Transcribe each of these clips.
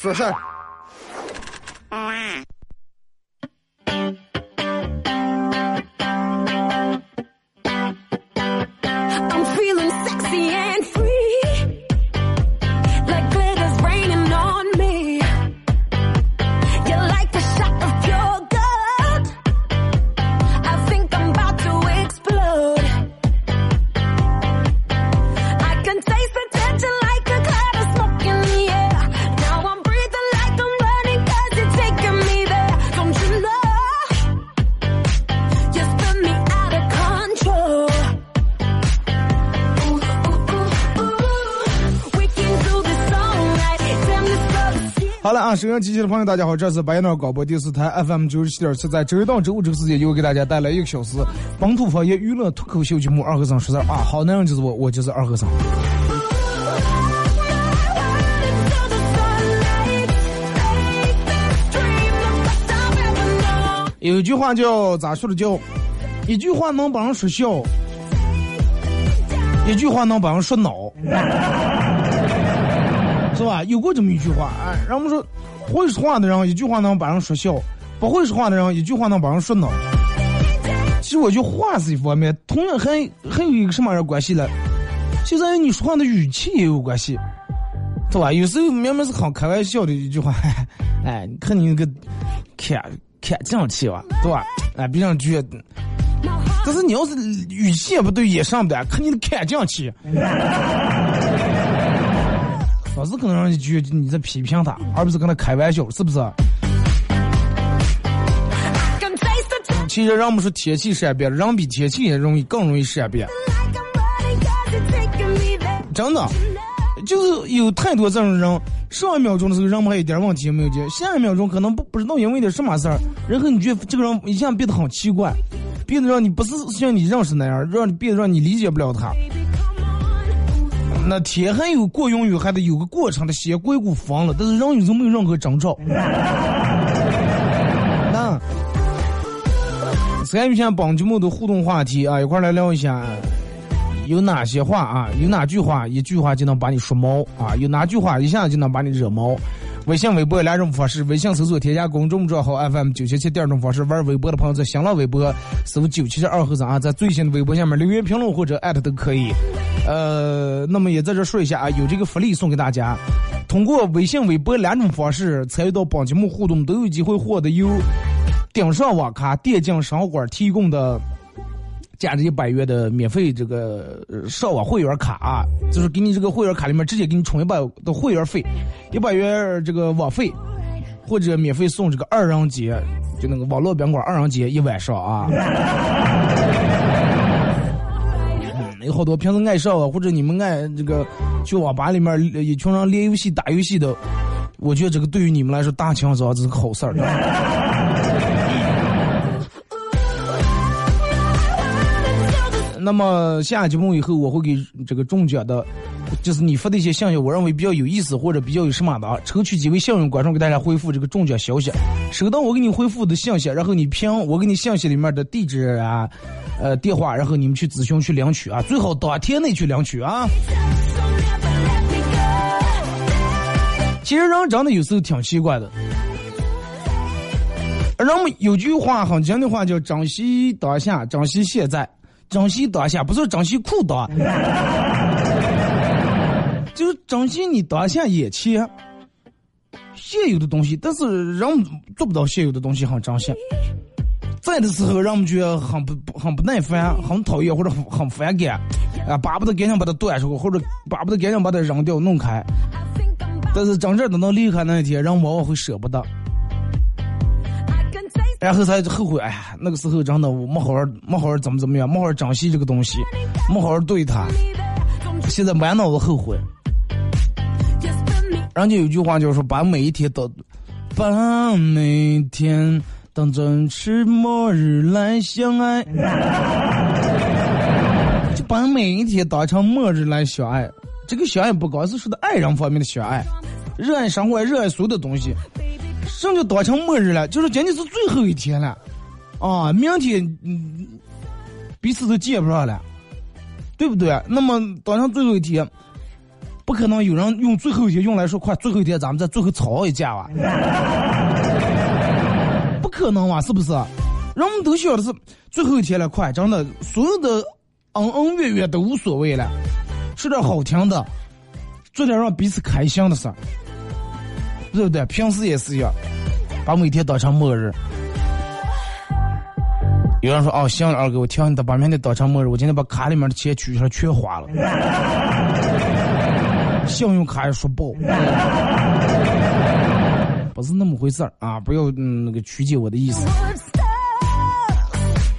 说收音机前的朋友，大家好，这是白燕岛广播电视台 FM 九十七点七，在周一到周五这个时间，又给大家带来一个小时本土方言娱乐脱口秀节目《二和尚说事》啊，好男人就是我，我就是二和尚。有一句话叫咋说的叫，一句话能把人说笑，一句话能把人说恼。是吧？有过这么一句话，哎，让我们说，会说话的人一句话能把人说笑，不会说话的人一句话能把人说恼。其实我觉话是一方面，同样还还有一个什么样关系呢？就在于你说话的语气也有关系，对吧？有时候明明是很开玩笑的一句话，哎，你看你那个看看犟气吧，对吧？哎，别让觉，但是你要是语气也不对，也上不来，看你的看犟气。老是可能让你觉你在批评他，而不是跟他开玩笑，是不是？其实让我们说天气善变，人比天气也容易更容易善变。真的，就是有太多这种人，上一秒钟的时候人们还一点问题也没有解，下一秒钟可能不不知道因为点什么事儿，然后你觉得这个人一下变得很奇怪，变得让你不是像你认识那样，让你变得让你理解不了他。那天还有过云雨，还得有个过程的，先过一股风了，但是人有时候没有任何征兆。那参与一下本节目的互动话题啊，一块来聊一下，有哪些话啊？有哪句话一句话就能把你说毛啊？有哪句话一下就能把你惹毛？微信、微博两种方式，微信搜索添加公众账号 FM 九七七，第二种方式玩微博的朋友在新浪微博搜九七七二和尚啊，在最新的微博下面留言评论或者艾特都可以。呃，那么也在这说一下啊，有这个福利送给大家，通过微信、微博两种方式参与到本节目互动，都有机会获得由顶上网咖电竞商馆提供的。价值一百元的免费这个上网会员卡啊，就是给你这个会员卡里面直接给你充一百的会员费，一百元这个网费，或者免费送这个二人节，就那个网络宾馆二人节一晚上啊。有好多平时爱上网，或者你们爱这个去网吧里面一群人练游戏打游戏的，我觉得这个对于你们来说大清早这是个好事儿。那么下节目以后，我会给这个中奖的，就是你发的一些信息，我认为比较有意思或者比较有什么的，抽取几位幸运观众给大家回复这个中奖消息。收到我给你回复的信息，然后你凭我给你信息里面的地址啊、呃电话，然后你们去咨询去领取啊，最好当天内去领取啊。其实人真的有时候挺奇怪的，人们有句话很经的话叫珍惜当下，珍惜现在。珍惜当下，不是珍惜裤裆，就是珍惜你当下眼前现有的东西。但是人做不到现有的东西很珍惜，在的时候让我们觉得很不很不耐烦、很讨厌或者很很反感，啊，巴不得赶紧把它端出去，或者巴不得赶紧把它扔掉、弄开。但是真正等到离开那一天，人往往会舍不得。然后才后悔，哎呀，那个时候真的我没好好没好好怎么怎么样，没好好珍惜这个东西，没好好对他，现在满脑子后悔。人家有句话就是说，把每一天都，把每天当真是末日来相爱，就把每一天当成末日来相爱。这个相爱不光是说的爱人方面的相爱，热爱生活，热爱所有的东西。什么叫当成末日了？就是今天是最后一天了，啊，明天嗯彼此都见不上了，对不对？那么当成最后一天。不可能有人用最后一天用来说，快最后一天咱们在最后吵一架吧？不可能啊，是不是？人们都晓得是最后一天了，快，真的，所有的恩恩怨怨都无所谓了，说点好听的，做点让彼此开心的事儿，对不对？平时也是一样，把每天当成末日。有人说哦，行，二哥，我听你的，把明天当成末日，我今天把卡里面的钱取出来全花了。信用卡也说爆，不是那么回事儿啊！不要嗯那个曲解我的意思。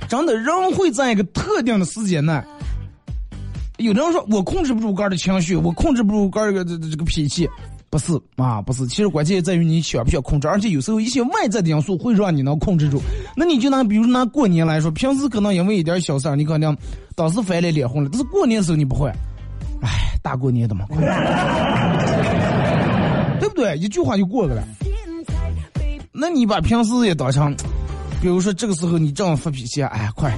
真的，人会在一个特定的时间内，有的人说我控制不住个人的情绪，我控制不住个人的这个脾气，不是啊，不是。其实关键在于你想不想控制，而且有时候一些外在的因素会让你能控制住。那你就拿比如拿过年来说，平时可能因为一点小事儿，你可能当时翻脸脸红了，但是过年时候你不会。哎，大过年的嘛，对不对？一句话就过去了。那你把平时也当成，比如说这个时候你正发脾气，哎，快，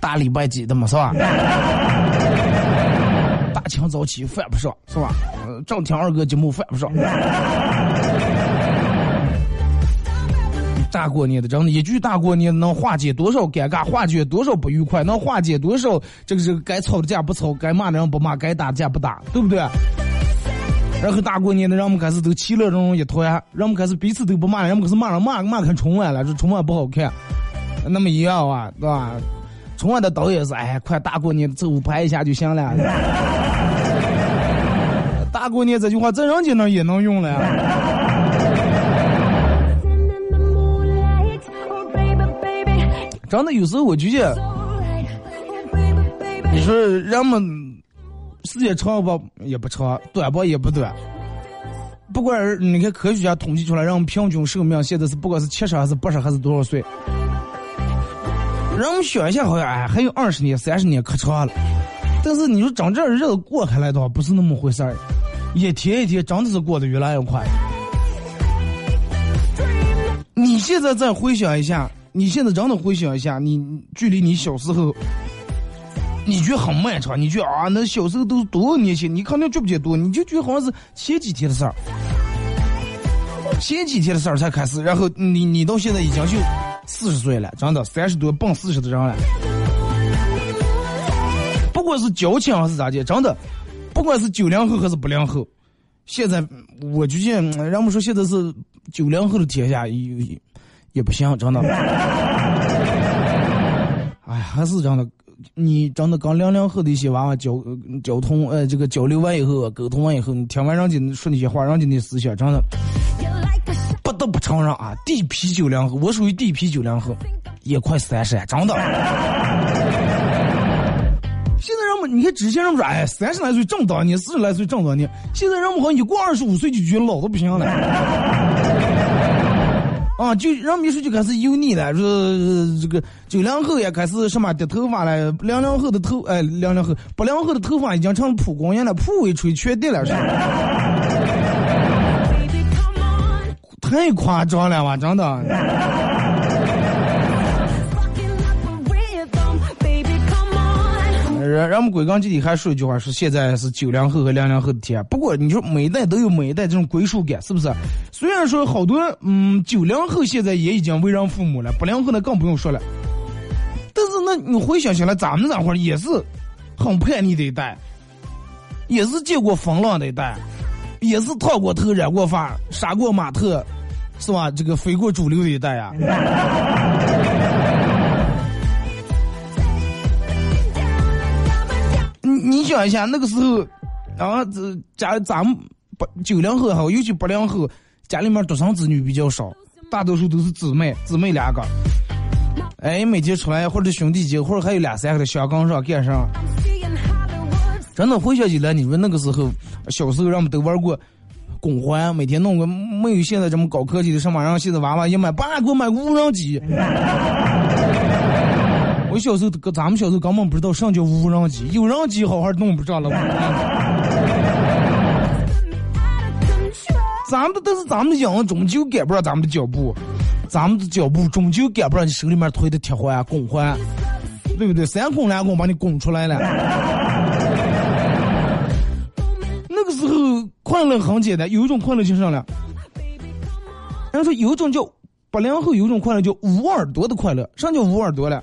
大礼拜几的嘛，是吧？早起犯不上，是吧？正听二哥节目犯不上。大过年的，真的，一句大过年能化解多少尴尬，化解多少不愉快，能化解多少这个这个该吵的架不吵，该骂的人不骂，该打的架不打，对不对？然后大过年的，让我们开始都其乐融融一团，让我们开始彼此都不骂，让我们开始骂人骂骂看春晚了，说春晚不好看，那么一样啊，对吧？春晚的导演是，哎，快大过年走拍一下就行了。大过年这句话在人家那也能用了呀。真的，有时候我觉得，你说人们时间长吧也不长，短吧也不短。不管你看科学家统计出来，人们平均寿命现在是不管是七十还是八十还是多少岁，人们想一下好像哎还有二十年、三十年可长了。但是你说真正日子过开来的话，不是那么回事儿，一天一天真的是过得越来越快。你现在再回想一下。你现在真的回想一下，你距离你小时候，你觉得很漫长，你觉得啊，那小时候都是多少年前？你肯定记不记得多？你就觉得好像是前几天的事儿，前几天的事儿才开始，然后你你到现在已经就四十岁了，真的三十多奔四十的人了。不管是交情还是咋的，真的，不管是九零后还是八零后，现在我就见人们说现在是九零后的天下也。也不行，真的。哎呀，还是真的，你真的跟零零后的一些娃娃交交通，呃，这个交流完以后，沟通完以后，你听完人家说那些话，人家的思想，真的不得不承认啊，第一批九零后，我属于第一批九零后，也快三十了，真的。你看之前人们说，哎，三十来岁正当年，四十来岁正当年，现在人们好像一过二十五岁就觉得老的不行了。啊，就让秘书就开始油腻了，说这个九零后也开始什么掉头发了，零零后的头哎，零零后八零后的头发已经成蒲公英了，蒲尾吹全地了，是 太夸张了吧，真的。人人们归根结底还说一句话，说现在是九零后和零零后的天。不过你说每一代都有每一代这种归属感，是不是？虽然说好多嗯九零后现在也已经为人父母了，八零后那更不用说了。但是那你回想起来，咱们这会儿也是很叛逆的一代，也是见过风浪的一代，也是烫过头、染过发、杀过马特，是吧？这个非过主流的一代呀。想一下，那个时候，啊，这家咱们八九零后哈，尤其八零后，家里面独生子女比较少，大多数都是姊妹，姊妹两个。哎，每天出来或者兄弟姐，或者还有两三个的相杠上干上。真的回想起来，你说那个时候小时候，让我们都玩过拱环，每天弄个没有现在这么高科技的什么，然后现在娃娃一买，爸给我买个无人机。我小时候，咱们小时候根本不知道什么叫无人机，有人机好好弄不着了。咱们的但是咱们的羊终究赶不上咱们的脚步，咱们的脚步终究赶不上你手里面推的铁环、拱环，对不对？三拱两拱把你拱出来了。那个时候快乐很简单，有一种快乐就是啥了？人家说有一种叫八零后有一种快乐叫捂耳朵的快乐，啥叫捂耳朵了？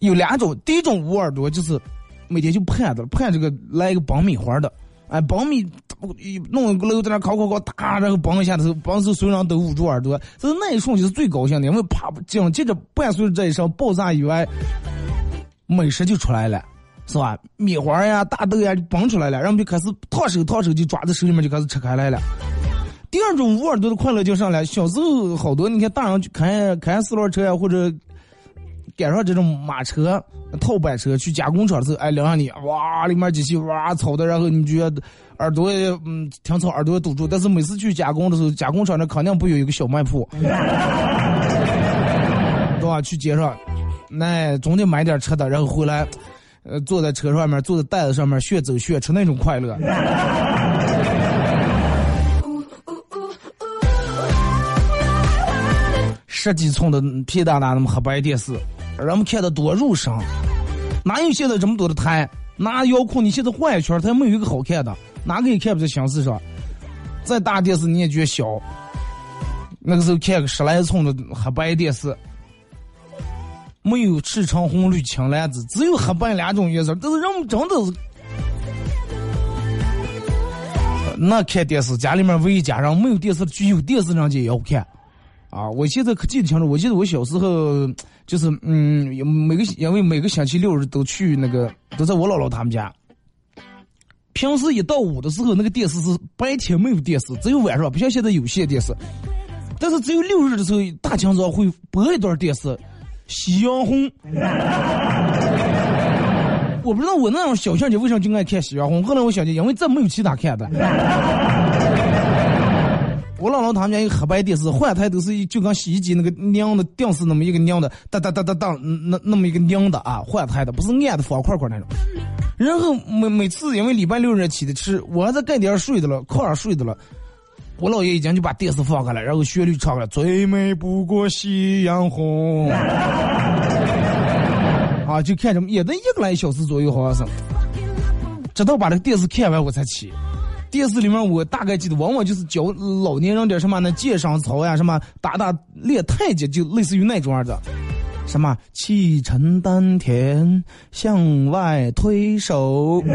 有两种，第一种捂耳朵就是每天就盼着盼这个来一个爆米花的，哎，爆米弄一个楼在那烤烤烤，哒，然后嘣一下的时候，嘣时候所有人都捂住耳朵，就是那一瞬就是最高兴的，因为啪，紧接着伴随着这一声爆炸以外，美食就出来了，是吧？米花呀、大豆呀就蹦出来了，然后就开始烫手烫手，就抓在手里面就开始吃开来了。第二种捂耳朵的快乐就上来，小时候好多你看大人去开开四轮车呀，或者。赶上这种马车、套板车去加工厂的时候，哎，领上你，哇，里面机器哇吵的，然后你觉得耳朵也嗯挺吵，耳朵也堵住。但是每次去加工的时候，加工厂那肯定不有一个小卖铺，对吧？去街上，那总得买点吃的，然后回来，呃，坐在车上面，坐在袋子上面，炫走炫吃那种快乐。十几寸的屁大大那么黑白电视。人们看的多入神，哪有现在这么多的台？拿遥控你现在换一圈，它没有一个好看的，哪个也看不在心思上。再大电视你也觉得小。那个时候看个十来寸的黑白电视，没有赤橙红绿青蓝紫，只有黑白两种颜色。但是人们真的是，那看电视家里面唯一家人没有电视，就有电视人家也要看。啊，我现在可记得清楚，我记得我小时候就是嗯，每个因为每个星期六日都去那个都在我姥姥他们家。平时一到五的时候，那个电视是白天没有电视，只有晚上，不像现在有线电视。但是只有六日的时候，大清早会播一段电视，《夕阳红》。我不知道我那样小小姐为什么就爱看《夕阳红》，后来我想起，因为这没有其他看的。我姥姥他们家一个黑白电视，换台都是就跟洗衣机那个拧的定是那么一个拧的，哒哒哒哒哒，那那么一个拧的啊，换台的不是按的方块块那种。然后每每次因为礼拜六日起的吃，我还在盖点睡的了，炕上睡的了，我姥爷已经就把电视放开了，然后旋律唱了，最美不过夕阳红，啊，就看什么也得一个来小时左右，好像是，直到把这个电视看完我才起。电视里面我大概记得，往往就是教老年人点什么呢？健上操呀，什么打打练太极，就类似于那种样子。什么气沉丹田，向外推手。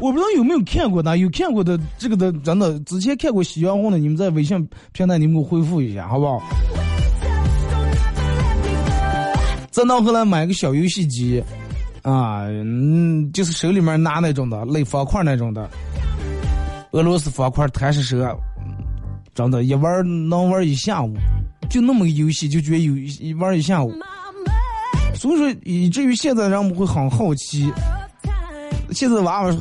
我不知道有没有看过的，有看过的这个的，真的之前看过《喜羊红》的，你们在微信平台你们给我回复一下，好不好？再到后来买个小游戏机。啊，嗯，就是手里面拿那种的，类方块那种的，俄罗斯方块贪吃蛇，真的，一玩能玩一下午，就那么个游戏，就觉得有一玩一下午。所以说，以至于现在人们会很好奇，现在娃娃，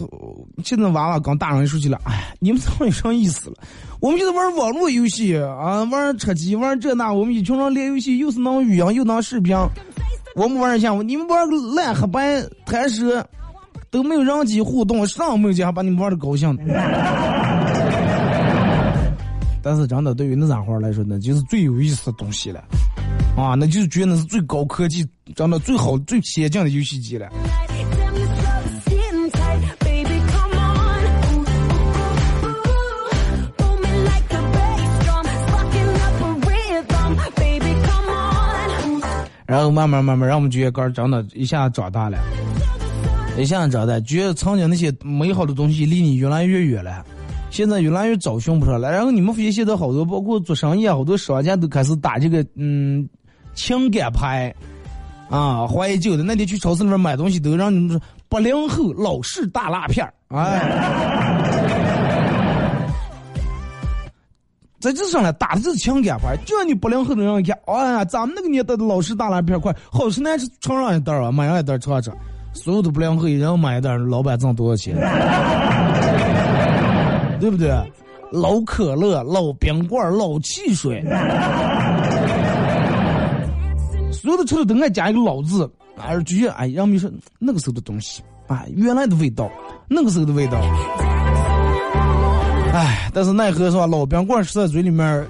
现在娃娃跟大人说起来，哎，你们怎么有啥意思了？我们就是玩网络游戏啊，玩车机，玩这那，我们一群人连游戏，又是能语音，又能视频。我们玩项目，你们玩个烂黑白弹射，都没有人机互动，上没有见还把你们玩的高兴。但是真的，对于那家伙来说，那就是最有意思的东西了，啊，那就是觉得那是最高科技，真的最好、最先进的游戏机了。然后慢慢慢慢，让我们觉得杆长得一下长大了，一下长大，觉得曾经那些美好的东西离你越来越远了，现在越来越找寻不着了。然后你们发现现在好多，包括做生意啊，好多商家都开始打这个嗯情感牌啊，怀旧的。那天去超市里面买东西，都让你们说八零后老式大辣片儿，哎。在这上来打的是情感牌，就让你八零后的人一看，哎呀，咱们那个年代的老式大拉片块，好吃难吃，尝上一袋啊，买上一袋尝尝。所有的不良后一人买一袋，老板挣多少钱？对不对？老可乐、老冰棍、老汽水，所有的车里都爱加一个“老”字，而觉得哎，人们说那个时候的东西，啊，原来的味道，那个时候的味道。哎，但是奈何是吧？老冰棍吃在嘴里面儿，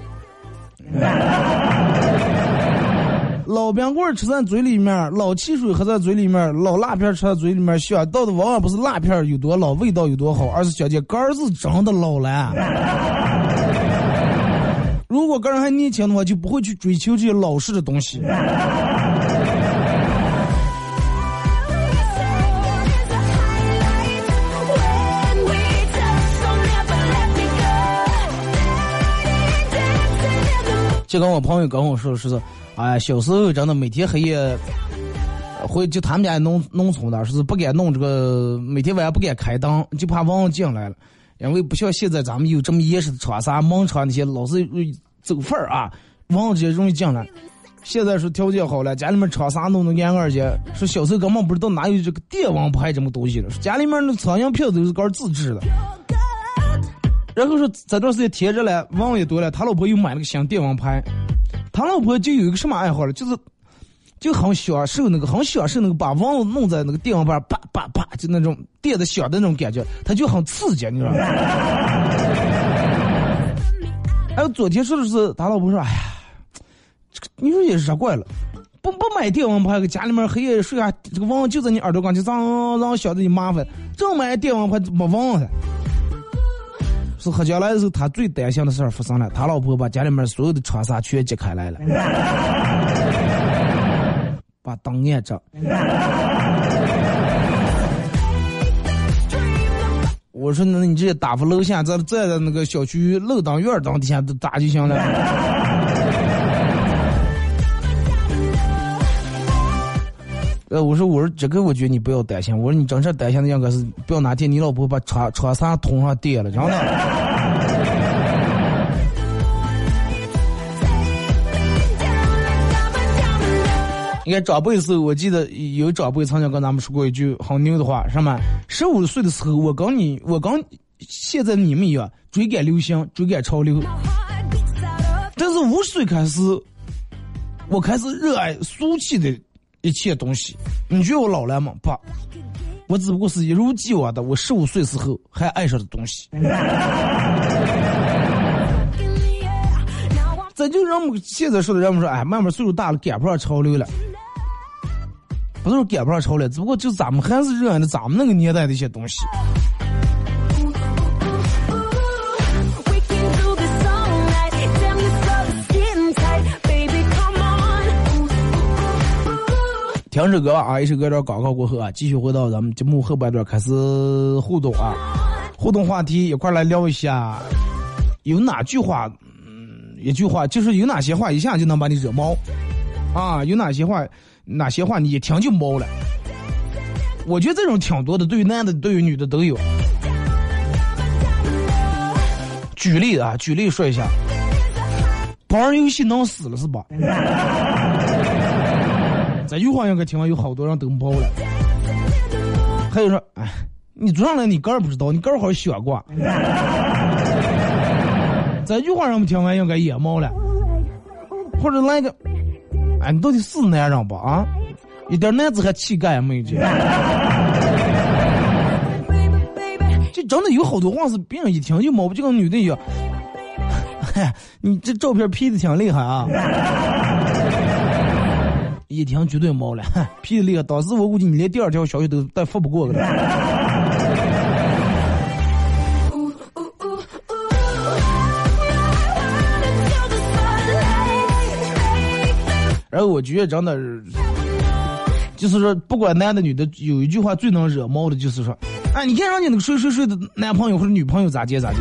老冰棍吃在嘴里面，老汽水喝在嘴里面，老辣片吃在嘴里面儿，想到的往往不是辣片有多老，味道有多好，而是想见杆儿子真的老了。如果个人还年轻的话，就不会去追求这些老式的东西。就跟我朋友跟我说，是是，哎，小时候真的每天黑夜，回就他们家农农村的，说是不敢弄这个，每天晚上不敢开灯，就怕蚊子进来了，因为不像现在咱们有这么严实的窗纱，门窗那些老是走缝儿啊，蚊子直接容易进来。现在说条件好了，家里面窗纱弄得严二些，说小时候根本不知道哪有这个电蚊拍这么东西了，说家里面那苍蝇票都是搞自制的。然后说这段时间天热了，蚊子也多了，他老婆又买了个新电蚊拍，他老婆就有一个什么爱好了，就是就很享受那个，很享受那个把蚊子弄在那个电蚊拍啪啪啪，就那种电的响的那种感觉，他就很刺激，你知道吗？还 有昨天说的是他老婆说，哎呀，这个你说也热怪了，不不买电蚊拍，搁家里面黑夜睡啊，这个蚊子就在你耳朵关，就让让小的你麻烦，正买电蚊拍没蚊子。是喝酒来的时候，他最担心的事儿发生了，他老婆把家里面所有的窗纱全揭开来了，把灯按着。我说，那你直接打发楼下，在在那个小区楼当院当底下打就行了。呃，我说，我说这个，我觉得你不要担心。我说你真正担心的应该是，不要哪天你老婆把床床上通上电了，真的。你看长辈的时候，我记得有长辈曾经跟咱们说过一句很牛的话，什么？十五岁的时候，我跟你，我跟现在你们一样，追赶流行，追赶潮流。但是五十岁开始，我开始热爱俗气的一切东西。你觉得我老了吗？不，我只不过是一如既往的我十五岁时候还爱上的东西。这就人们现在说的，人们说，哎，慢慢岁数大了，赶不上潮流了。不是赶不上潮流，只不过就咱们还是热爱的咱们那个年代的一些东西。听首歌啊，一首歌段广告过后啊，继续回到咱们节目后半段开始互动啊，互动话题一块来聊一下，有哪句话，嗯，一句话就是有哪些话一下就能把你惹毛啊？有哪些话，哪些话你一听就毛了？我觉得这种挺多的，对于男的，对于女的都有。举例啊，举例说一下，不玩游戏能死了是吧？这句话应该听完有好多人都毛了。还有说，哎，你做上来你个儿不知道，你个儿好想过。这句话让我们听完应该也毛了。或者来个，哎，你到底是男人不啊？一点男子汉气概也没有这。这真的有好多话是别人一听就毛，就跟女的一样。嗨，你这照片 P 的挺厉害啊！一听绝对毛了 屁的厉害。当时我估计你连第二条消息都带发不过了。然后我觉得真的，就是说，不管男的女的，有一句话最能惹毛的，就是说，哎，你看人家那个谁谁谁的男朋友或者女朋友咋接咋接，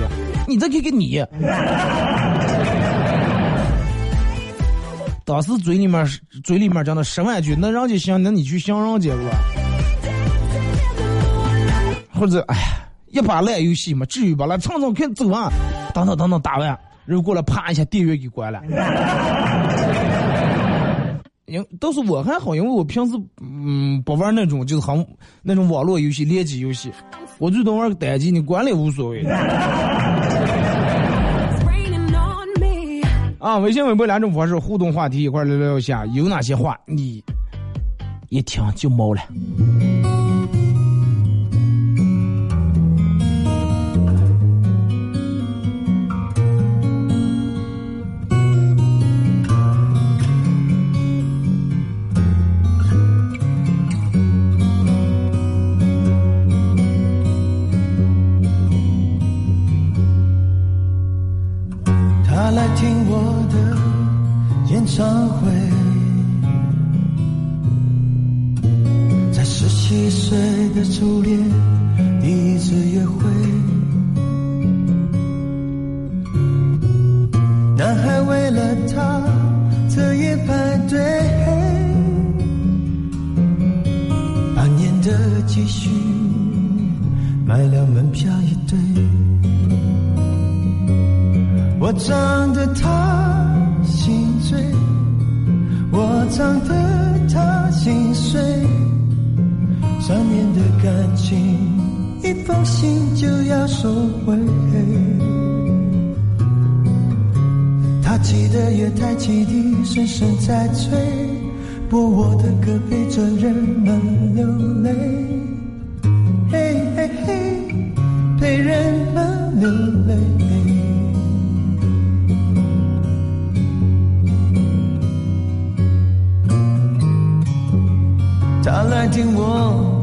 你再看看你。当时嘴里面嘴里面讲的十万句，那人家行，那你去想人家吧。或者，哎呀，一把烂游戏嘛，至于吧？来，蹭蹭看走啊，等等等等打完，然后过来啪一下电源给关了。因都是我还好，因为我平时嗯不玩那种就是很那种网络游戏、联机游戏，我最多玩个单机，你关了也无所谓。啊，微信、微博两种方式互动话题一块聊聊一下，有哪些话你一听就毛了？的演唱会，在十七岁的初恋第一次约会，男孩为了她彻夜排队，半年的积蓄买了门票一对。我长得太感情，一封信就要收回。他骑的月台汽笛声声在催，播我的歌陪着人们流泪，嘿嘿嘿，陪人们流泪。他来听我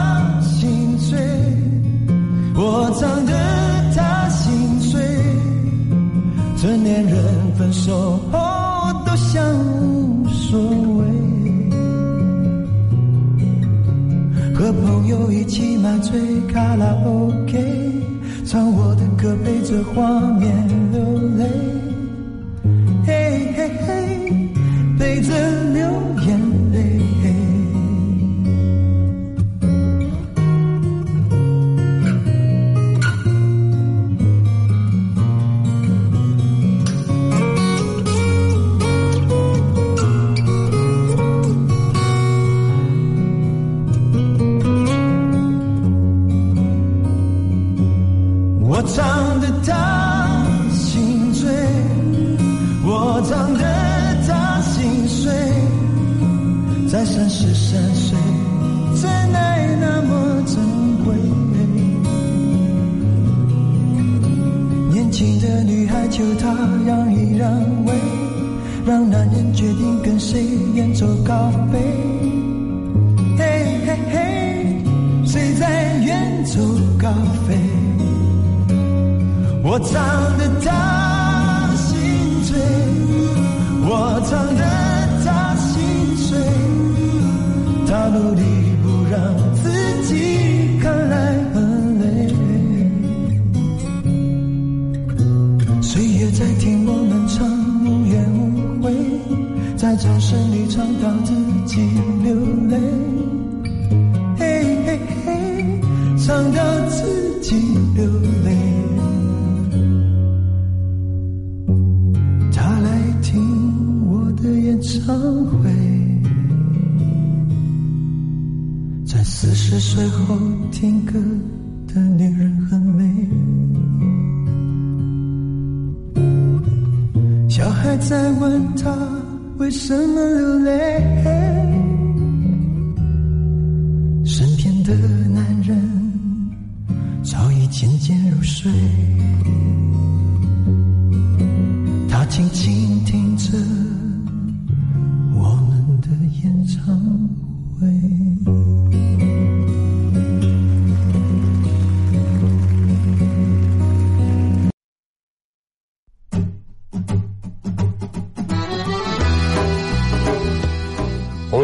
我唱得他心碎。成年人分手后都像无所谓，和朋友一起买醉卡拉 OK，唱我的歌陪着画面流泪，嘿嘿嘿，陪着求他让一让位，让男人决定跟谁远走高飞。嘿嘿嘿，谁在远走高飞？我唱得他心醉，我唱得他心碎，他努力掌声里唱到自己流泪。嘿嘿嘿，唱到自己流泪。他来听我的演唱会，在四十岁后听歌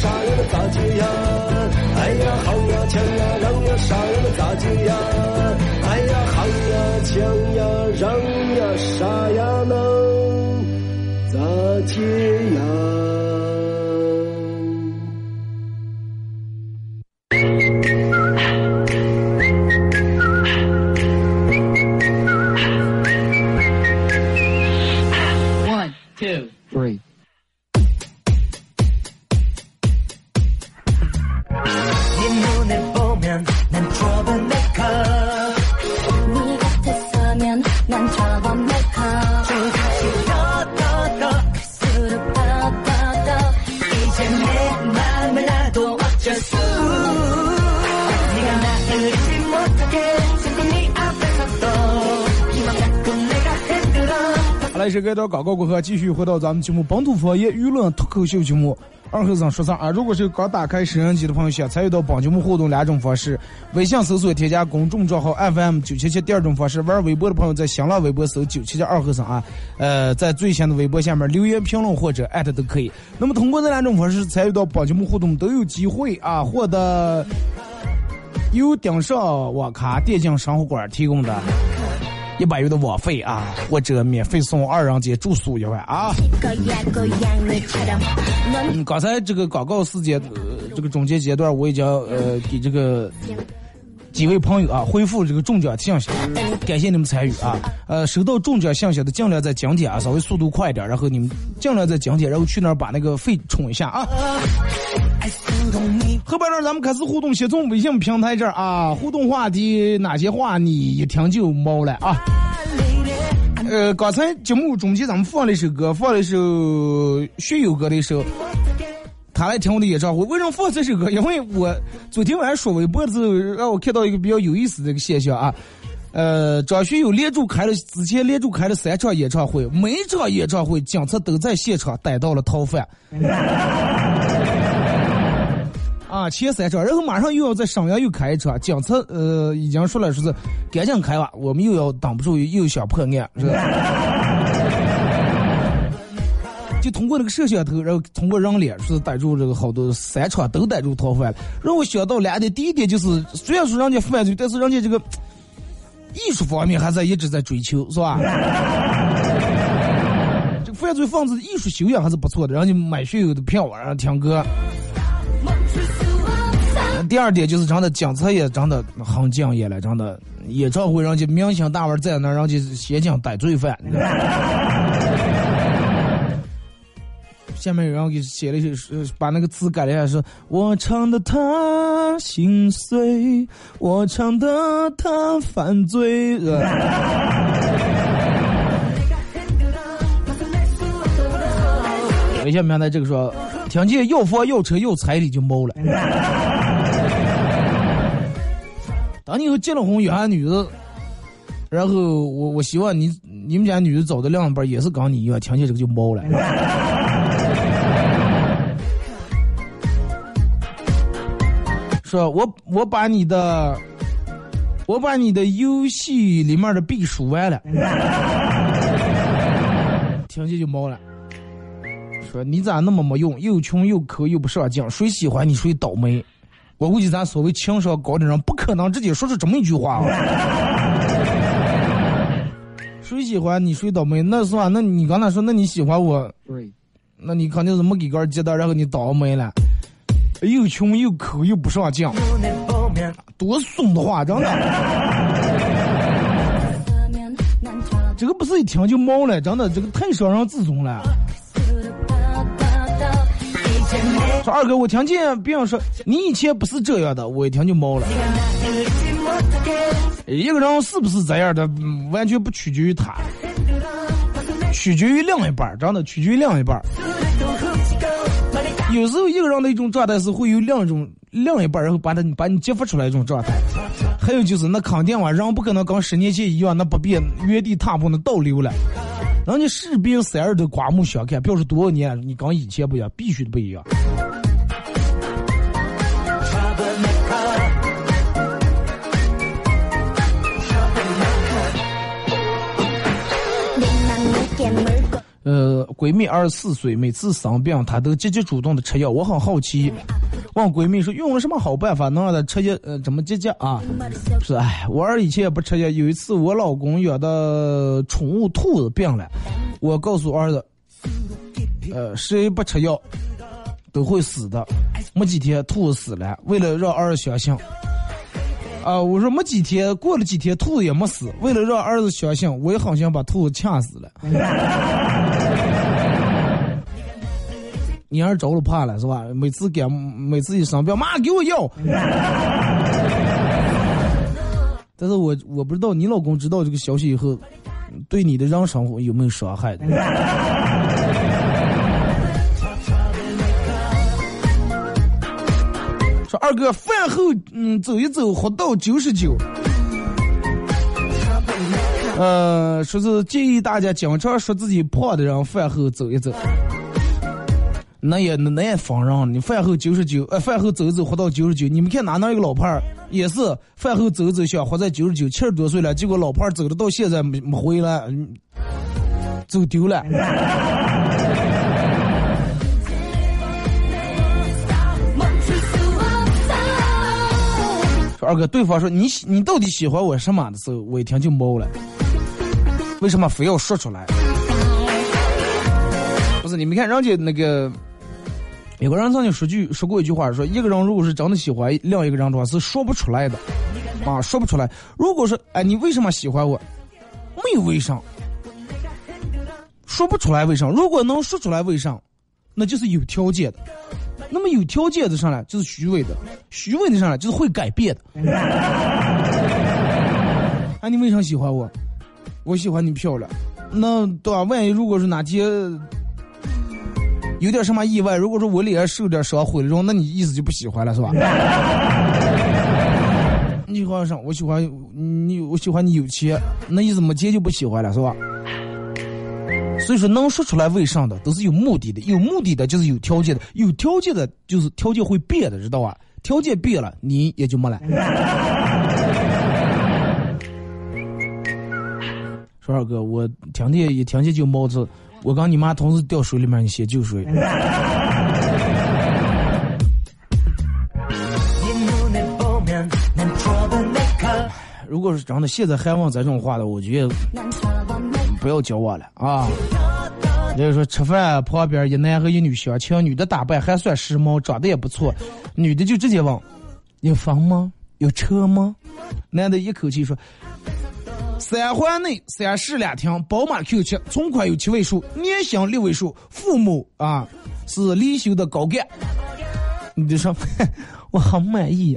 啥呀？那咋接呀？哎呀，好呀，强呀，扔呀，啥呀？那咋接呀？哎呀，好呀，强呀，扔呀，啥呀？那咋接呀？段广告过后，继续回到咱们节目本土方言娱乐脱口秀节目。二和尚说啥啊？如果是刚打开摄像机的朋友，想参与到本节目互动两种方式：微信搜索添加公众账号 FM 九七七；第二种方式，玩微博的朋友在新浪微博搜九七七二和尚啊，呃，在最新的微博下面留言评论或者艾特都可以。那么通过这两种方式参与到本节目互动，都有机会啊获得由顶上网咖电竞生活馆提供的。一百元的网费啊，或者免费送二人间住宿一晚啊。嗯，刚才这个广告时间，这个中间阶段我已经呃给这个。几位朋友啊回复这个中奖信息，感谢你们参与啊。呃，收到中奖信息的尽量在今天啊，稍微速度快一点，然后你们尽量在今天，然后去那儿把那个费充一下啊。后半段咱们开始互动，先从微信平台这儿啊，互动话题哪些话你一听就毛了啊？呃，刚才节目中间咱们放了一首歌，放了一首学友歌的一首。他来听我的演唱会，为什么放这首歌？因为我昨天晚上刷微博的时候，让我看到一个比较有意思的一个现象啊。呃，张学友连续开了之前连续开了三场演唱会，每一场演唱会警察都在现场逮到了逃犯。啊，前三场，然后马上又要在沈阳又开一场，警察呃已经说了说是赶紧开吧，我们又要挡不住又想破案，是吧？就通过那个摄像头，然后通过人脸，说是逮住这个好多三场都逮住逃犯了。让我想到两点，第一点就是，虽然说人家犯罪，但是人家这个艺术方面还在一直在追求，是吧？这个犯罪分子的艺术修养还是不错的，人家买学友的票，晚上听歌。第二点就是真的，警察也真的很敬业了，真的演唱会人家明星大腕在那，人家协警逮罪犯。下面有人给写了一首，呃把那个字改了一下，说：“我唱的他心碎，我唱的他犯罪。呃”微信平台这个说，听见又房又车又彩礼就猫了。当你以后结了婚有俺女的，然后我我希望你你们家女的找的另一半也是跟你一样，听见这个就猫了。说我我把你的我把你的游戏里面的币数完了，听见就毛了。说你咋那么没用，又穷又抠又不上进，谁喜欢你谁倒霉。我估计咱所谓情商高的人不可能直接说出这么一句话啊。谁喜欢你谁倒霉？那算吧，那你刚才说那你喜欢我，那你肯定是没给根鸡蛋，然后你倒霉了。又穷又抠又不上进，多怂的话，真的。这个不是一听就毛了，真的，这个太伤人自尊了。说二哥，我听见别人说你以前不是这样的，我一听就毛了。一个人是不是这样的，完全不取决于他，取决于另一半，真的取决于另一半。有时候一个人的一种状态是会有另一种另一半，然后把他把你激发出来一种状态。还有就是那肯定啊，人不可能跟十年前一样，那不变原地踏步，那倒流了。人家士兵三人都刮目相看，表示多少年你跟以前不一样，必须不一样。呃，闺蜜二十四岁，每次生病她都积极主动的吃药。我很好奇，问闺蜜说用了什么好办法能让她吃药？呃，怎么积极啊？是哎，我儿以前也不吃药。有一次我老公养的宠物兔子病了，我告诉儿子，呃，谁不吃药都会死的。没几天兔子死了，为了让儿子相信。啊！我说没几天，过了几天，兔子也没死。为了让儿子相信，我也好像把兔子掐死了。你儿着了怕了是吧？每次给每次一生病，妈给我药。但是我我不知道你老公知道这个消息以后，对你的人生有没有伤害？二哥饭后嗯走一走活到九十九，呃，说是建议大家经常说自己胖的人饭后走一走，那也那也放任你饭后九十九，呃，饭后走一走活到九十九，你们看哪能一个老伴儿也是饭后走走想活在九十九，七十多岁了，结果老伴儿走的到现在没没回来，走丢了。二哥，对方说你喜你到底喜欢我什么的时候，我一听就懵了。为什么非要说出来？不是你们看人家那个，有个人曾经说句说过一句话，说一个人如果是真的喜欢另一个人的话，是说不出来的，啊，说不出来。如果说哎，你为什么喜欢我？没有为啥，说不出来为啥。如果能说出来为啥，那就是有条件的。那么有条件的上来就是虚伪的，虚伪的上来就是会改变的。啊，你为啥喜欢我？我喜欢你漂亮。那对吧？万一如果是哪天有点什么意外，如果说我脸上受点伤毁了容，那你意思就不喜欢了是吧？你喜欢上，我喜欢你，我喜欢你有钱，那意思没钱就不喜欢了是吧？所以说，能说出来为啥的都是有目的的，有目的的就是有条件的，有条件的就是条件会变的，知道吧？条件变了，你也就没了。说二哥，我听见一听见就冒子，我刚你妈同时掉水里面，你先救谁？如果是真的，现在还问这种话的，我觉得不要交往了啊。就是说，吃饭旁边一男和一女相亲，女的打扮还算时髦，长得也不错，女的就直接问：有房吗？有车吗？男的一口气说：三环内三室两厅，宝马 Q 七，存款有七位数，年薪六位数，父母啊是离休的高干。你就说，我很满意。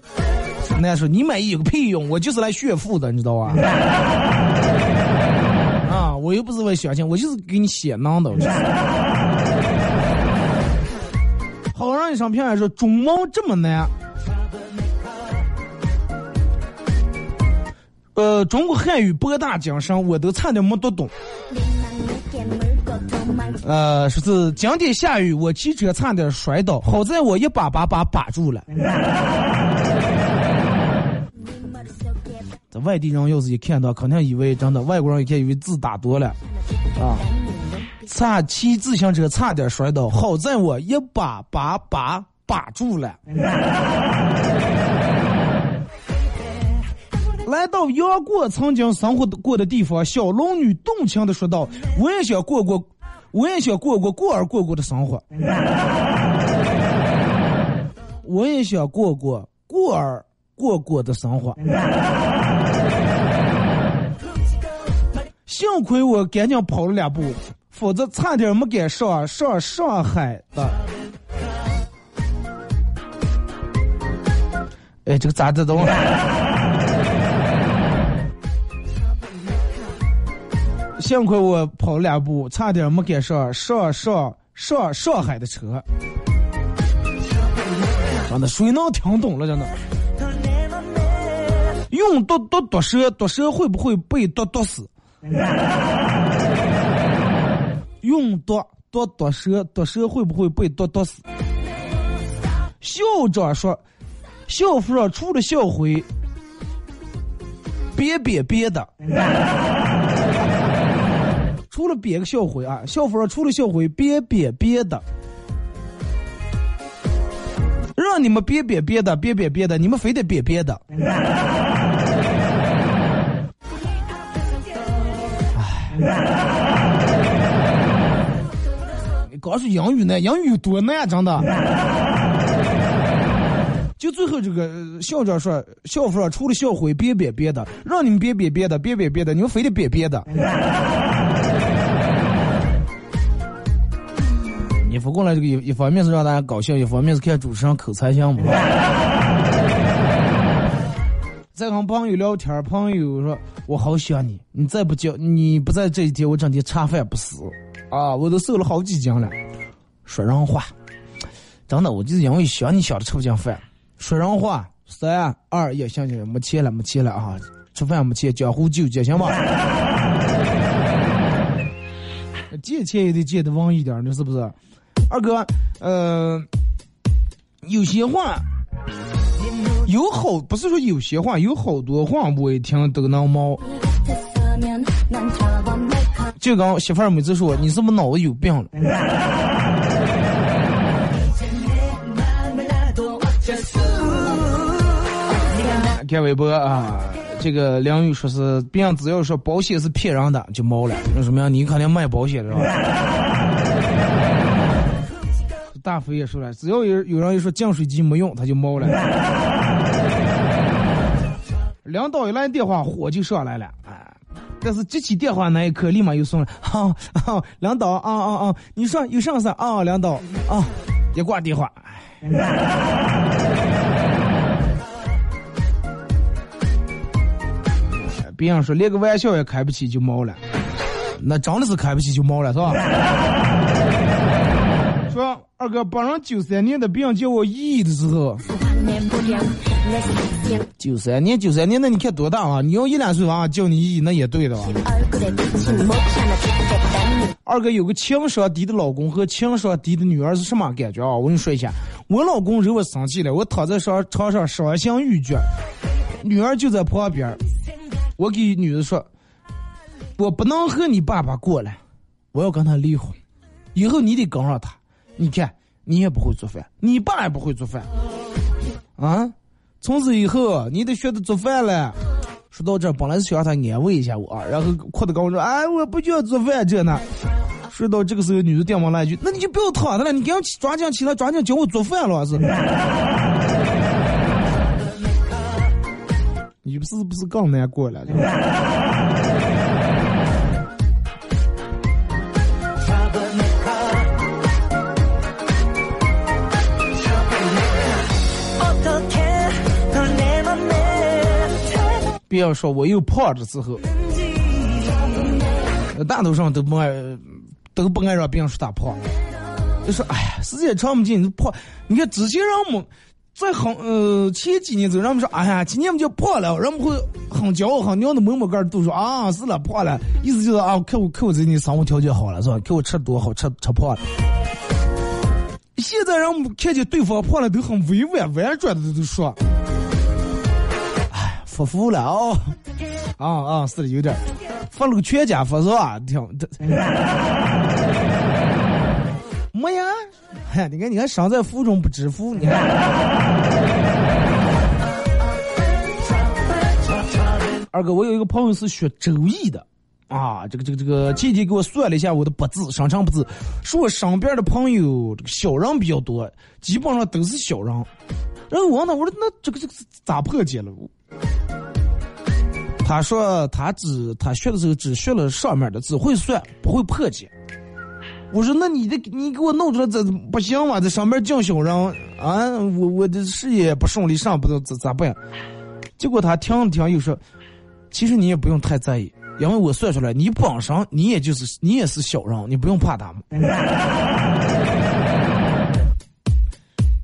男的说你满意有个屁用，我就是来炫富的，你知道吧？啊，我又不是为相亲，我就是给你写囊的。好让你上评论说中文这么难。呃，中国汉语博大精深，我都差点没读懂。呃，说是今天下雨，我骑车差点摔倒，好在我一把把把把住了。这外地人要是一看到，肯定以为真的；外国人一看，以为字打多了，啊！差骑自行车差点摔倒，好在我一把把把把住了。来到杨过曾经生活过的地方，小龙女动情的说道：“我也想过过，我也想过过过儿过过的生活，我也想过过过儿过过的生活。”幸亏我赶紧跑了两步，否则差点没赶上上上海的。哎，这个咋子懂？幸亏我跑了两步，差点没赶上上上上上海的车。真的，谁能听懂了？真的。用毒毒毒蛇，毒蛇会不会被毒毒死？用毒毒毒蛇，毒蛇会不会被毒毒死？校长说，校服上除了校徽，别别别的。除了别个校徽啊，校服上除了校徽，别别别的，让你们别别别的，别别别的，你们非得别别的。你 刚说英语呢，英语有多难，真的。就最后这个校长说，校服上除了校徽，别别别的，让你们别别别的，别别别的，你们非得别别的。你不过来这个一一方面是让大家高兴，一方面是看主持人口才行不？在跟朋友聊天，朋友说：“我好想你，你再不叫，你不在这一天，我整天茶饭不思啊，我都瘦了好几斤了。”说人话，真的，我就是因为想你想的吃不进饭。说人话，三二一，行行行，没钱了，没钱了啊！吃饭没钱，江湖救急，行吧？借钱也得借的稳一点，你是不是？二哥，呃，有些话有好，不是说有些话，有好多话我一听都能毛。就刚媳妇儿每次说你是不是脑子有病了？看微博啊，这个梁宇说是别人只要说保险是骗人的就毛了，那什么样？你肯定卖保险是吧？大飞也说了，只要有有人一说净水机没用，他就毛了。领导一来电话，火就上来了，哎，但是接起电话那一刻，立马又送了。好、啊，领导啊啊啊，你说有啥事啊？领导啊，一挂电话，别人说连个玩笑也开不起就毛了，那真的是开不起就毛了，是吧？说二哥，本人九三年的，别人叫我姨姨的时候，九三年九三年，那你看多大啊？你要一两岁娃娃叫你姨姨，那也对的吧？二哥有个情商低的老公和情商低的女儿是什么感觉啊？我跟你说一下，我老公惹我生气了，我躺在床床上伤心欲绝，女儿就在旁边，我给女的说，我不能和你爸爸过了，我要跟他离婚，以后你得跟上他。你看，你也不会做饭，你爸也不会做饭，啊，从此以后你得学着做饭了。说到这，本来是想让他安慰一下我，然后哭的跟我说：“哎，我不就要做饭这呢。”说到这个时候，女的电话来一句：“那你就不要躺着了，你赶紧抓紧起来，抓紧教我做饭了是。”你不是不是更难过了？不要说我又胖的时候，大多数人都不爱，都不爱让别人说他胖。就说哎呀，时间长不进，你胖。你看之前人们在很呃前几年走，人们说哎呀，今年我们就胖了，人们会很骄傲、很娘的，某某个都说啊是了胖了，意思就是啊，看我看我最近生活条件好了是吧？看我吃多好吃吃胖了。现在人们看见对方胖了，都很委婉婉转的都说。发福了哦，啊啊，是的，有点发了个全家福是吧？挺，没呀，嗨，你看，你看，身在福中不知福，你看。二哥，我有一个朋友是学周易的，啊，这个这个这个，前天给我算了一下我的八字，生辰八字，说我身边的朋友这个小人比较多，基本上都是小人。然后我问他，我说那这个这个咋破解了？他说他只他学的时候只学了上面的，只会算不会破解。我说那你的你给我弄出来这不行吗？这上面进小人啊，我我的事业不顺利，上不咋咋办？结果他听了听又说，其实你也不用太在意，因为我算出来你本身你也就是你也是小人，你不用怕他们。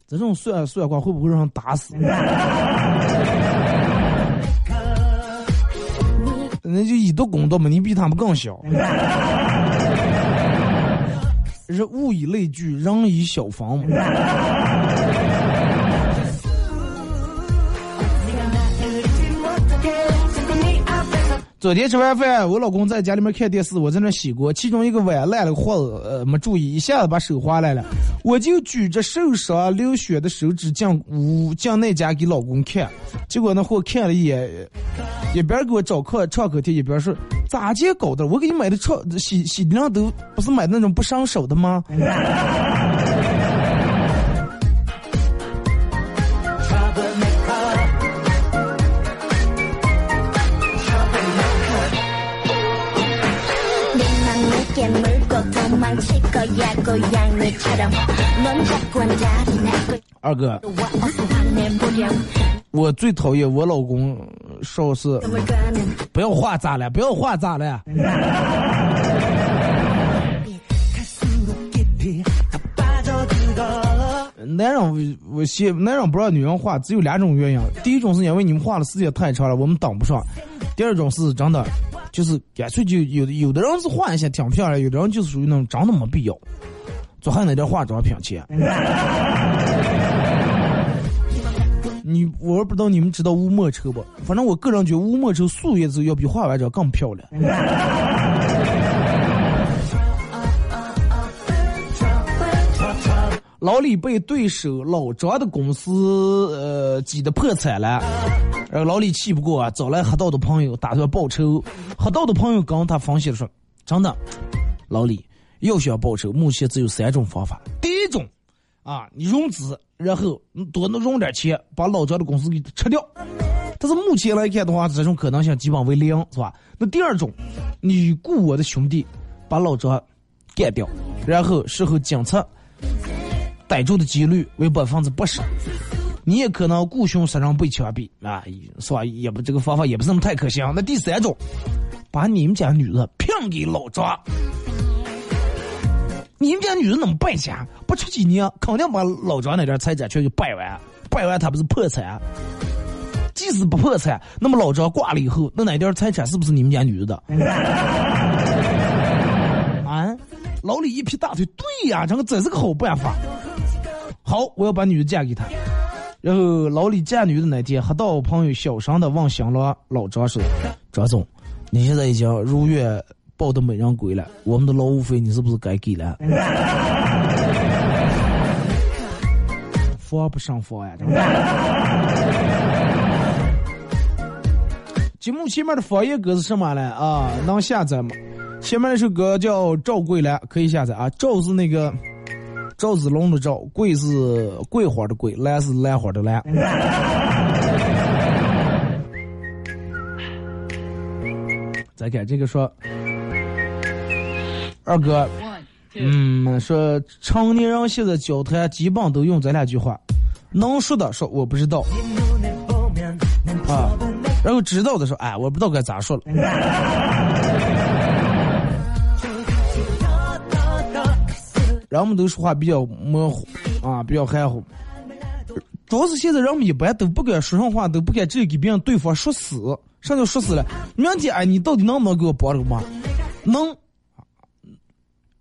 这种算算卦会不会让人打死？那就以毒攻毒嘛，你比他们更小。人物以类聚，人以小防嘛。昨天吃完饭，我老公在家里面看电视，我在那洗锅，其中一个碗烂了个子，呃，没注意，一下子把手划烂了，我就举着受伤流血的手指进屋进那家给老公看，结果那货看了一眼，一边给我找口创可贴，一边说咋接搞的？我给你买的创洗洗涤灵都不是买那种不伤手的吗？二哥，我最讨厌我老公说是不要画咋了，不要画咋了。男人我我先男人不让女人画，只有两种原因。第一种是因为你们画的时间太长了，我们挡不上；第二种是真的，就是干脆就有有的人是画一下挺漂亮，有的人就是属于那种真的没必要。做还那点化妆品钱。你我不知道你们知道乌墨绸不？反正我个人觉得乌墨绸素颜之后要比化完妆更漂亮。老李被对手老张的公司呃挤得破产了，然后老李气不过啊，找来黑道的朋友打算报仇。黑道的朋友跟他分析说：“真的，老李要想报仇，目前只有三种方法。啊，你融资，然后多能融点钱，把老张的公司给吃掉。但是目前来看的话，这种可能性基本为零，是吧？那第二种，你雇我的兄弟，把老张干掉，然后事后警察。”逮住的几率为百分之八十，你也可能雇凶杀人被枪毙啊，是吧？也不这个方法也不是那么太可行。那第三种，把你们家女人骗给老张，你们家女人那么败家，不出几年肯定把老张那点财产全给败完，败完他不是破产？即使不破产，那么老张挂了以后，那哪点财产是不是你们家女人的？啊？老李一劈大腿，对呀，这个真是个好办法。好，我要把女的嫁给他。然后老李嫁女的那天，还到朋友小声的问新郎老张说：“张总，你现在已经如愿抱得美人归了，我们的劳务费你是不是该给了？” 防不胜防呀！节目前面的方言歌是什么呢？啊，能下载吗？前面那首歌叫《赵桂兰》，可以下载啊。赵是那个。赵子龙的赵，桂是桂花的桂，兰是兰花的兰。再看这个说，二哥，嗯，说成年人现在交谈基本都用这两句话，能说的说我不知道，啊，然后知道的说，哎，我不知道该咋说了。人们都说话比较模糊啊，比较含糊。主要是现在人们一般都不敢说上话，都不敢直接给别人对方说死。啥叫说死了？明天哎，你到底能不能给我帮这个忙？能，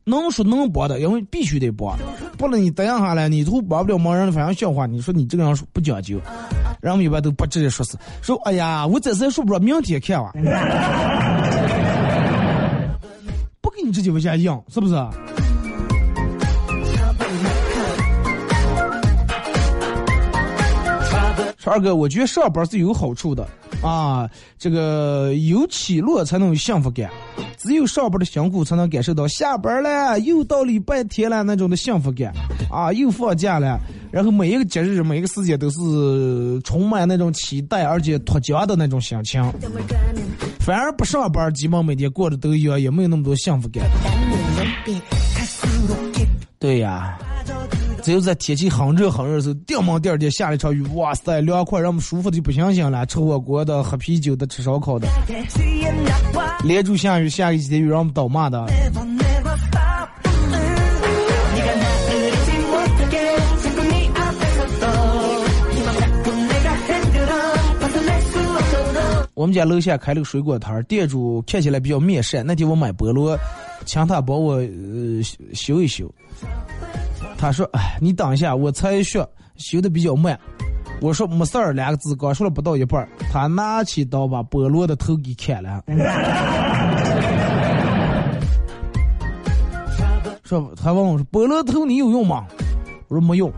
能说能播的，因为必须得播。不然你答应下来，你都帮不了忙，人反正笑话。你说你这个人不讲究，人们一般都不直接说是。说哎呀，我这次也说不着，明天看吧。不给你直接往下硬，是不是？二哥，我觉得上班是有好处的啊，这个有起落才能有幸福感，只有上班的辛苦才能感受到下班了又到礼拜天了那种的幸福感啊，又放假了，然后每一个节日每一个时间都是充满那种期待而且脱缰的那种心情，反而不上班，基本每天过得都一样，也没有那么多幸福感。对呀。只有在天气很热很热的时候，掉毛第二天下了一场雨，哇塞，凉快，让我们舒服的就不行行了，吃火锅的、喝啤酒的、吃烧烤的，连住下雨，下个几天雨，让我们倒骂的。我我们家楼下开了个水果摊儿，店主看起来比较面善。那天我买菠萝，请他帮我呃修修一修。他说：“哎，你等一下，我才学，修的比较慢。”我说：“没事儿，两个字刚说了不到一半，他拿起刀把菠萝的头给砍了。说他问我说：“菠萝头你有用吗？”我说：“没用。”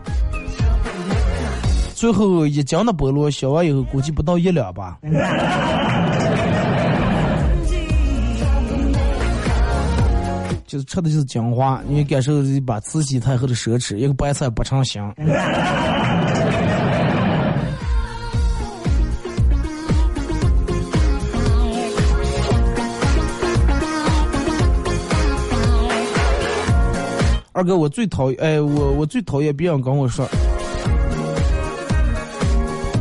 最后一斤的菠萝削完以后，估计不到一两吧。就是吃的就是精华，你感受一把慈禧太后的奢侈，一个白菜不成形。二哥，我最讨厌，哎，我我最讨厌别人跟我说，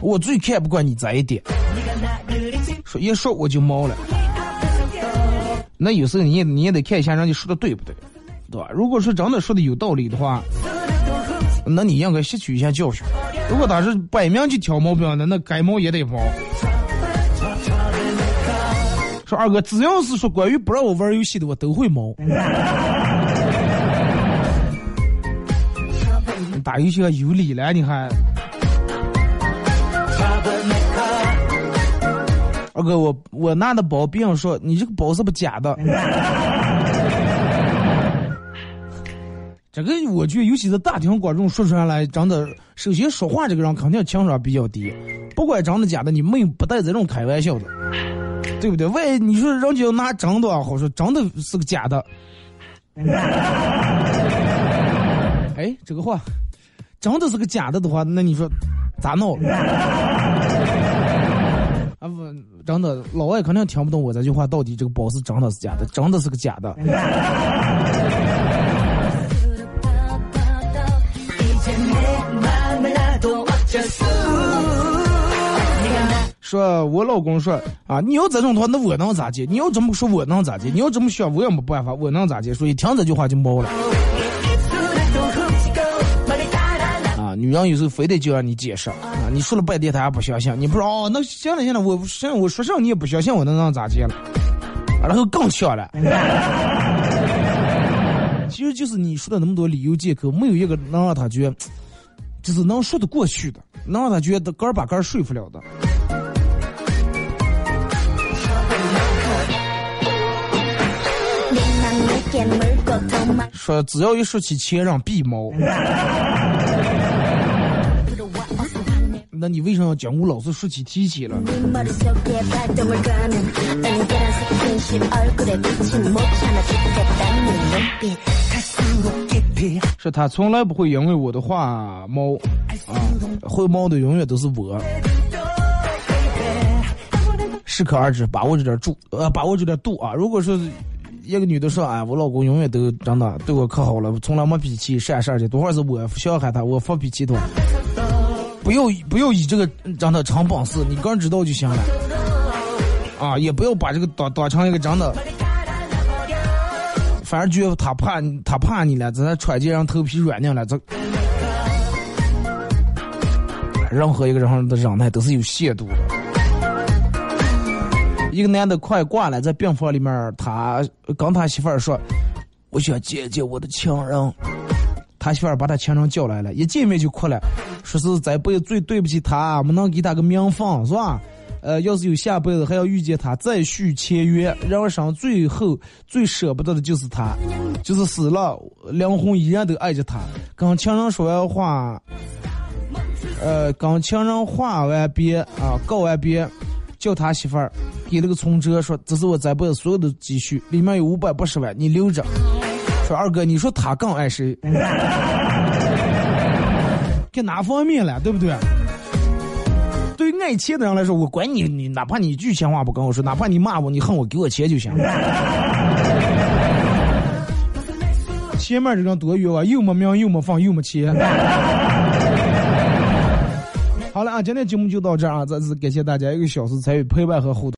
我最看不惯你这一点，说一说我就毛了。那有时候你也你也得看一下人家说的对不对，对吧？如果说真的说的有道理的话，那你应该吸取一下教训。如果他是摆明就挑毛病的，那该毛也得毛。说二哥，只要是说关于不让我玩游戏的，我都会毛。打游戏还有理了，你还？二哥，我我拿的包，别人说你这个包是不假的。这个我觉得，尤其是大庭广众说出来，真的，首先说话这个人肯定情商比较低，不管真的假的，你没有不带这种开玩笑的，对不对？万一你说人家要拿真的好说，真的是个假的。哎，这个话真的是个假的的话，那你说咋弄？啊不，真的，老外肯定听不懂我这句话到底这个包是真的是假的，真的是个假的。说，我老公说啊，你要这种的话，那我能咋接？你要这么说，我能咋接？你要这么想，我也没办法，我能咋接？所以听这句话就毛了。女人有时候非得就让你解释啊，你说了半天她还不相信，你不说哦，那行了行了，我行我说上你也不相信，我能让咋接了？然后更巧了。其实就是你说的那么多理由借口，没有一个能让他觉，就是能说得过去的，能让他觉得根儿把根儿说服了的。说只要一说起钱让必毛，那你为什么要讲我老是说起提起了？是他从来不会因为我的话猫啊，会猫的永远都是我。适可而止，把握着点住，呃，把握着点度啊。如果说一个女的说，哎，我老公永远都真的对我可好了，从来没脾气，啥事儿的，多会儿是我小喊他，我发脾气的，不要不要以这个让他成本事，你个人知道就行了。啊，也不要把这个当当成一个真的。反正觉得他怕他怕你了，在那喘气上头皮软硬了，这任何一个人的忍耐都是有限度的。一个男的快挂了，在病房里面，他跟他媳妇儿说：“我想见见我的情人。”他媳妇儿把他情人叫来了，一见面就哭了，说是这辈子最对不起他，没能给他个名分，是吧？呃，要是有下辈子还要遇见他，再续前缘。人生最后最舍不得的就是他，就是死了，灵魂依然都爱着他。跟情人说完话，呃，跟情人话完别啊，告完别，叫他媳妇儿给了个存折，说这是我这辈子所有的积蓄，里面有五百八十万，你留着。说二哥，你说他更爱谁？哪方面了，对不对？对于爱钱的人来说，我管你，你哪怕你一句闲话不跟我说，哪怕你骂我，你恨我，给我钱就行。前面这张多余啊，又没名，又没放，又没钱。好了啊，今天节目就到这儿啊，再次感谢大家一个小时参与陪伴和互动。